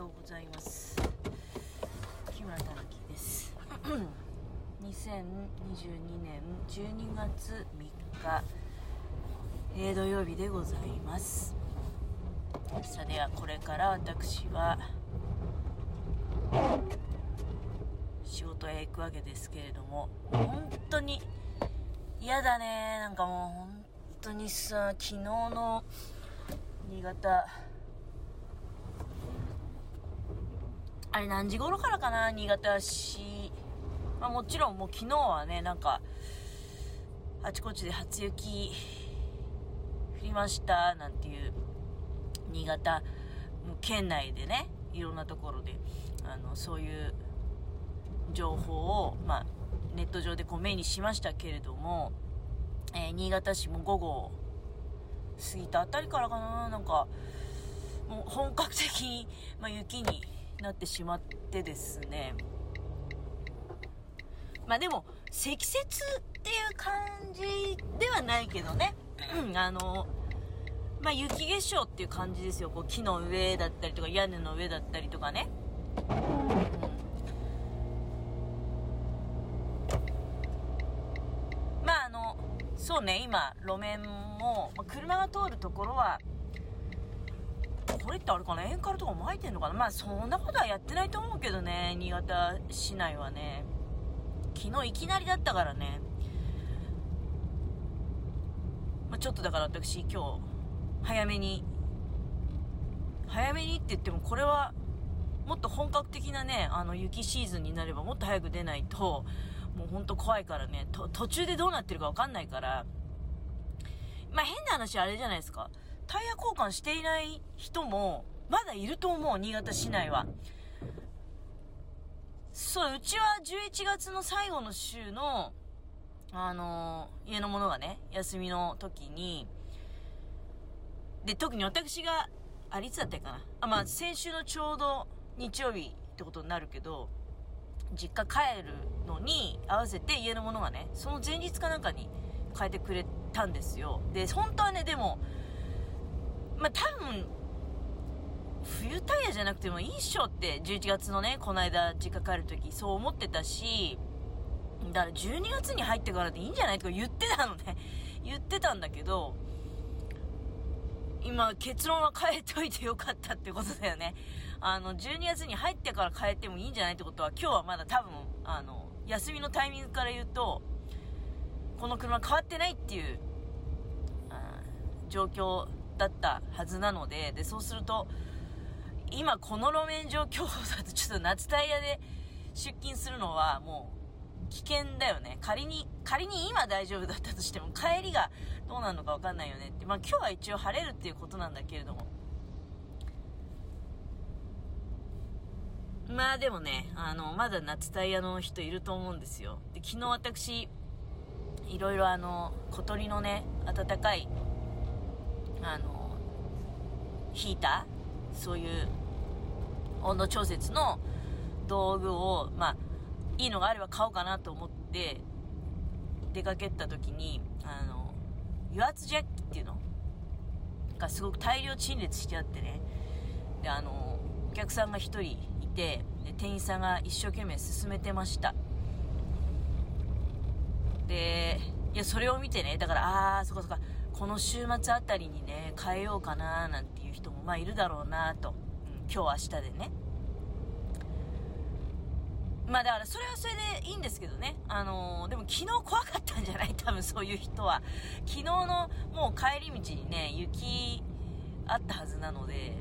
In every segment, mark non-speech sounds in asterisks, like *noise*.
ようございます。木村たぬきです。*clears throat* 2022年12月3日、えー、土曜日でございます。さあではこれから私は仕事へ行くわけですけれども本当に嫌だね。なんかもう本当にさ昨日の新潟あれ何時頃からかな？新潟市、まあ、もちろんもう昨日はねなんかあちこちで初雪降りましたなんていう新潟県内でねいろんなところであのそういう情報を、まあ、ネット上でこう目にしましたけれども、えー、新潟市も午後過ぎたあたりからかな？なんかもう本格的に、まあ、雪になってしまってですね。まあでも積雪っていう感じではないけどね。あのまあ雪化粧っていう感じですよ。こう木の上だったりとか屋根の上だったりとかね、うん、まああのそうね今路面も、まあ、車が通るところはこれってあれかな、塩カルとか巻いてんのかな？まあそんなことはやってないと思うけどね、新潟市内はね。昨日いきなりだったからね。まあ、ちょっとだから私今日、早めに、早めにって言ってもこれは、もっと本格的なね、あの雪シーズンになればもっと早く出ないと、もうほんと怖いからね、途中でどうなってるかわかんないから、まあ変な話あれじゃないですか。タイヤ交換していない人も、まだいると思う、新潟市内は。そう、うちは11月の最後の週の、あのー、家の者がね、休みの時に、で、特に私が、あれいつだったかな。あ、まあ、先週のちょうど日曜日ってことになるけど、実家帰るのに合わせて家の者がね、その前日かなんかに変えてくれたんですよ。で、本当はね、でも、まあ、多分、冬タイヤじゃなくてもいいっしょって、11月のね、この間実家帰る時そう思ってたし、だから12月に入ってからでいいんじゃないとか言ってたのね。*laughs* 言ってたんだけど、今結論は変えておいてよかったってことだよね。あの、12月に入ってから変えてもいいんじゃないってことは、今日はまだ多分、あの、休みのタイミングから言うと、この車変わってないっていう、状況だったはずなので、で、そうすると、今この路面状況だとちょっと夏タイヤで出勤するのはもう危険だよね。仮に、仮に今大丈夫だったとしても帰りがどうなるのかわかんないよねって。まあ今日は一応晴れるっていうことなんだけれども。まあでもね、あの、まだ夏タイヤの人いると思うんですよ。で、昨日私、いろいろあの、小鳥のね、暖かいあのヒーター？そういう温度調節の道具をまあいいのがあれば買おうかなと思って出かけた時にあの油圧ジャッキっていうの？がすごく大量陳列してあってね。であのお客さんが1人いてで店員さんが一生懸命進めてました。でいやそれを見てねだからああそこそこ。この週末あたりにね、変えようかななんていう人もまあいるだろうなと、うん、今日明日でね。まあだからそれはそれでいいんですけどね。あのー、でも昨日怖かったんじゃない？*laughs* 多分そういう人は。昨日のもう帰り道にね、雪あったはずなので、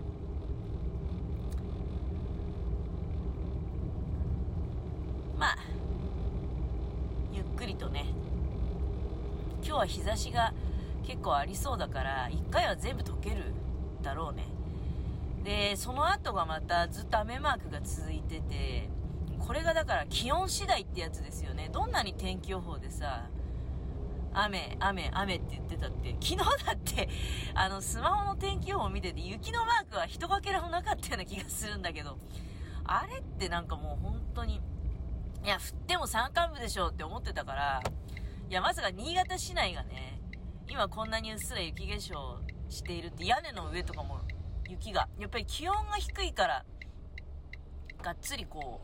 まあ、ゆっくりとね、今日は日差しが結構ありそうだから1回は全部解けるだろうね。でその後がまたずっと雨マークが続いててこれがだから気温次第ってやつですよね。どんなに天気予報でさ雨、雨、雨って言ってたって、昨日だって、あの、スマホの天気予報見てて、雪のマークは一かけらもなかったような気がするんだけど、あれってなんかもう本当に、いや、降っても山間部でしょって思ってたから、いや、まさか新潟市内がね、今こんなにうっすら雪化粧しているって屋根の上とかも雪がやっぱり気温が低いからがっつりこ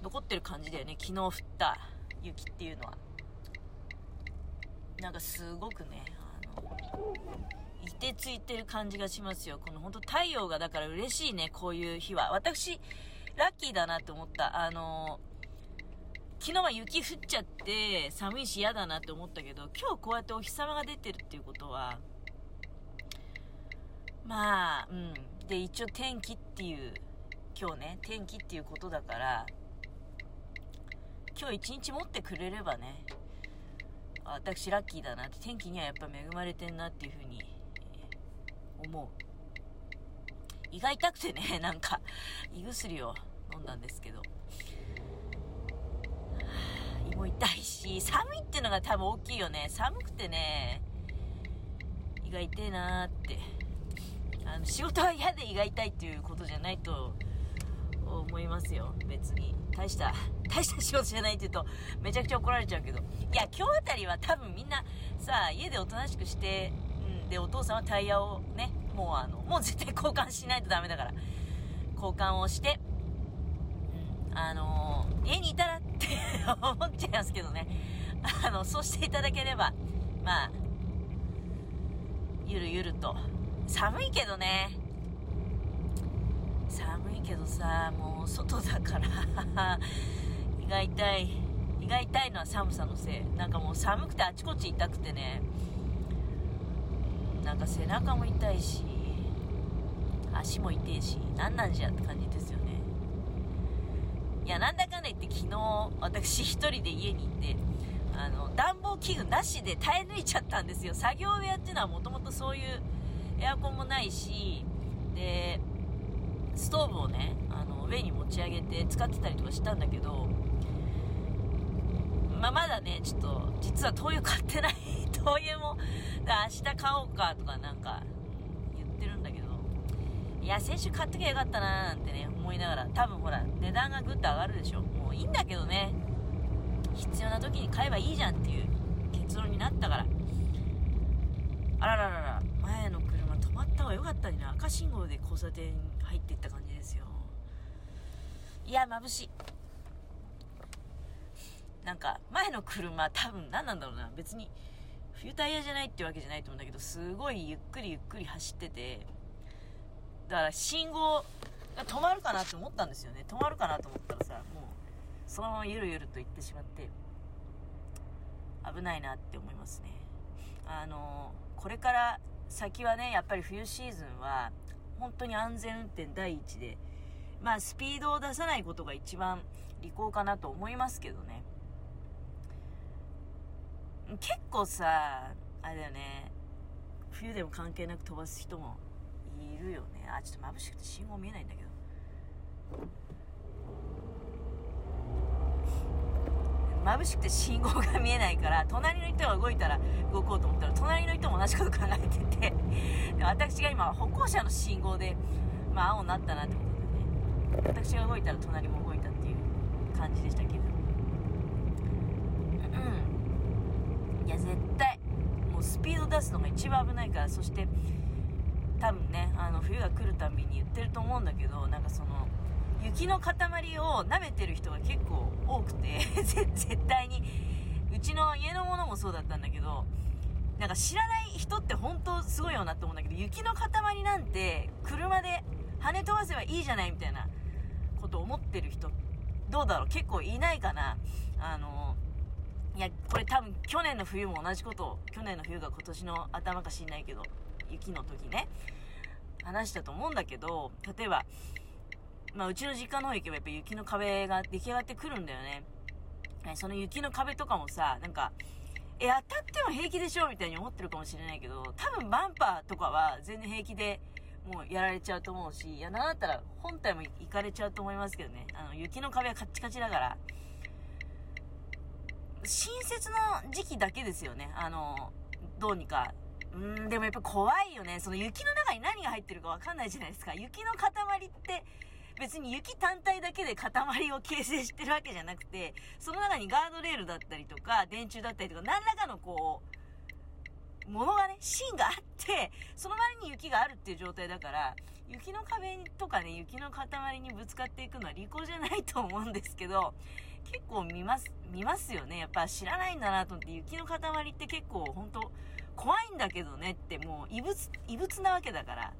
う、残ってる感じだよね。昨日降った雪っていうのは。なんかすごくね、あの、いてついてる感じがしますよ。この本当太陽がだから嬉しいね、こういう日は。私、ラッキーだなって思った。あの、昨日は雪降っちゃって寒いし嫌だなって思ったけど、今日こうやってお日様が出てるっていうことは、まあ、うん。で、一応天気っていう、今日ね、天気っていうことだから、今日一日持ってくれればね、私ラッキーだなって、天気にはやっぱ恵まれてんなっていうふうに思う。胃が痛くてね、なんか、胃薬を飲んだんですけど、も痛いし、寒いっていうのが多分大きいよね。寒くてね、胃が痛いなーって。あの、仕事は嫌で胃が痛いっていうことじゃないと思いますよ。別に。大した、大した仕事じゃないって言うと、めちゃくちゃ怒られちゃうけど。いや、今日あたりは多分みんな、さあ、家でおとなしくして、うん、で、お父さんはタイヤをね、もうあの、もう絶対交換しないとダメだから、交換をして、うん、あのー、家にいたらって思っちゃいますけどね。あの、そうしていただければ、まあ、ゆるゆると。寒いけどね。寒いけどさ、もう外だから *laughs* 胃が痛い。胃が痛いのは寒さのせい。なんかもう寒くてあちこち痛くてね。なんか背中も痛いし、足も痛いし、何なんじゃって感じですよね。や、なんだかんだ言って昨日、私一人で家にいて、あの、暖房器具なしで耐え抜いちゃったんですよ。作業部屋っていうのはもともとそういうエアコンもないし、で、ストーブをね、あの、上に持ち上げて使ってたりとかしたんだけど、まあ、まだね、ちょっと、実は灯油買ってない灯油も、明日買おうかとかなんか、いや、先週買っときゃよかったなーなんてね、思いながら、多分ほら、値段がぐっと上がるでしょ。もういいんだけどね、必要な時に買えばいいじゃんっていう結論になったから。あらららら、前の車止まった方がよかったにな。赤信号で交差点入っていった感じですよ。いや、眩しい。なんか、前の車、多分何なんだろうな。別に、冬タイヤじゃないってわけじゃないと思うんだけど、すごいゆっくりゆっくり走ってて、だから信号が止まるかなって思ったんですよね。止まるかなと思ったらさ、もう、そのままゆるゆると行ってしまって、危ないなって思いますね。あの、これから先はね、やっぱり冬シーズンは、本当に安全運転第一で、まあスピードを出さないことが一番利口かなと思いますけどね。結構さ、あれだよね、冬でも関係なく飛ばす人もいるよね。あ、ちょっと眩しくて信号見えないんだけど。眩しくて信号が見えないから、隣の人が動いたら動こうと思ったら、隣の人も同じこと考えてて、私が今、歩行者の信号で、まあ、青になったなってことでね、私が動いたら隣も動いたっていう感じでしたけど。うん。いや、絶対、もうスピード出すのが一番危ないから、そして、多分ね、冬が来るたびに言ってると思うんだけど、なんかその、雪の塊を舐めてる人が結構多くて *laughs* 絶対に、うちの家のものもそうだったんだけど、なんか知らない人って本当すごいよなって思うんだけど、雪の塊なんて車で跳ね飛ばせばいいじゃないみたいなこと思ってる人、どうだろう？結構いないかな。あの、いや、これ多分去年の冬も同じこと、去年の冬が今年の頭か知んないけど、雪の時ね、話したと思うんだけど、例えば、まあ、うちの実家の方行けばやっぱ雪の壁が出来上がってくるんだよね。その雪の壁とかもさ、なんか、え、当たっても平気でしょみたいに思ってるかもしれないけど、多分バンパーとかは全然平気でもうやられちゃうと思うし、いや、なんだったら本体も行かれちゃうと思いますけどね。あの、雪の壁はカッチカチだから、新設の時期だけですよね。あの、どうにか。うん、でもやっぱ怖いよね。その雪の中に何が入ってるかわかんないじゃないですか。雪の塊って、別に雪単体だけで塊を形成してるわけじゃなくて、その中にガードレールだったりとか、電柱だったりとか、何らかのこう、ものがね、芯があって、その周りに雪があるっていう状態だから、雪の壁とかね、雪の塊にぶつかっていくのは利口じゃないと思うんですけど、結構見ます、見ますよね。やっぱ知らないんだなと思って、雪の塊って結構本当怖いんだけどねって、もう異物、異物なわけだから。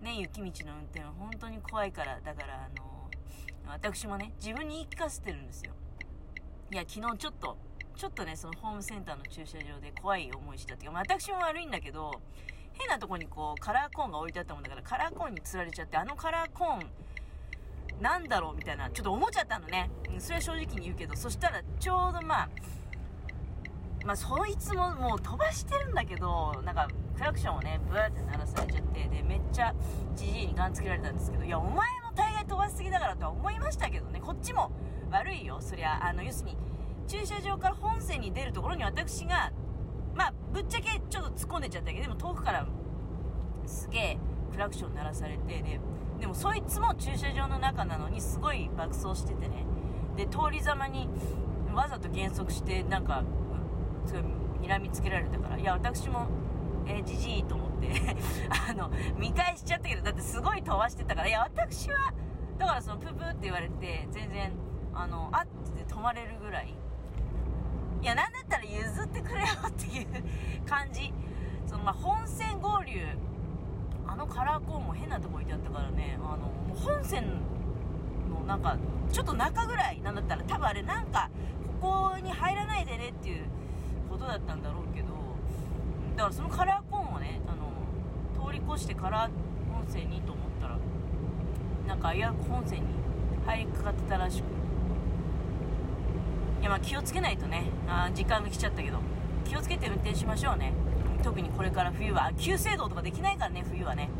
ね、雪道の運転は本当に怖いから、だからあの、私もね、自分に言い聞かせてるんですよ。いや、昨日ちょっと、ちょっとね、そのホームセンターの駐車場で怖い思いしたっていうか、私も悪いんだけど、変なとこにこう、カラーコーンが置いてあったもんだから、カラーコーンに釣られちゃって、あのカラーコーン、なんだろうみたいな、ちょっと思っちゃったのね。それは正直に言うけど、そしたらちょうどまあ、まあ、そいつももう飛ばしてるんだけど、なんか、クラクションをね、ブーって鳴らされちゃって、で、めっちゃ、じじいにガンつけられたんですけど、いや、お前も大概飛ばしすぎだからとは思いましたけどね、こっちも悪いよ、そりゃ、あの、要するに、駐車場から本線に出るところに私が、まあ、ぶっちゃけちょっと突っ込んでちゃったけど、でも遠くからすげえクラクション鳴らされて、で、でもそいつも駐車場の中なのにすごい爆走しててね。で、通りざまにわざと減速して、なんか、すごい睨みつけられたから、いや、私も、え、じじいと思って *laughs* あの、見返しちゃったけど、だってすごい飛ばしてたから、いや、私は、だからその、ププって言われて、全然、あの、あって止まれるぐらい、いや、なんだったら譲ってくれよっていう感じ。その、まあ、本線合流、あのカラーコーンも変なとこ置いてあったからね、あの、もう本線のなんか、ちょっと中ぐらいなんだったら、多分あれなんか、ここに入らないでねっていうことだったんだろうけど、だからそのカラーコーンをね、あの、通り越してカラー本線にと思ったら、なんか危うく本線に入りかかってたらしく、いやまあ気をつけないとねあ時間が来ちゃったけど気をつけて運転しましょうね。特にこれから冬は。急制動とかできないからね冬はね。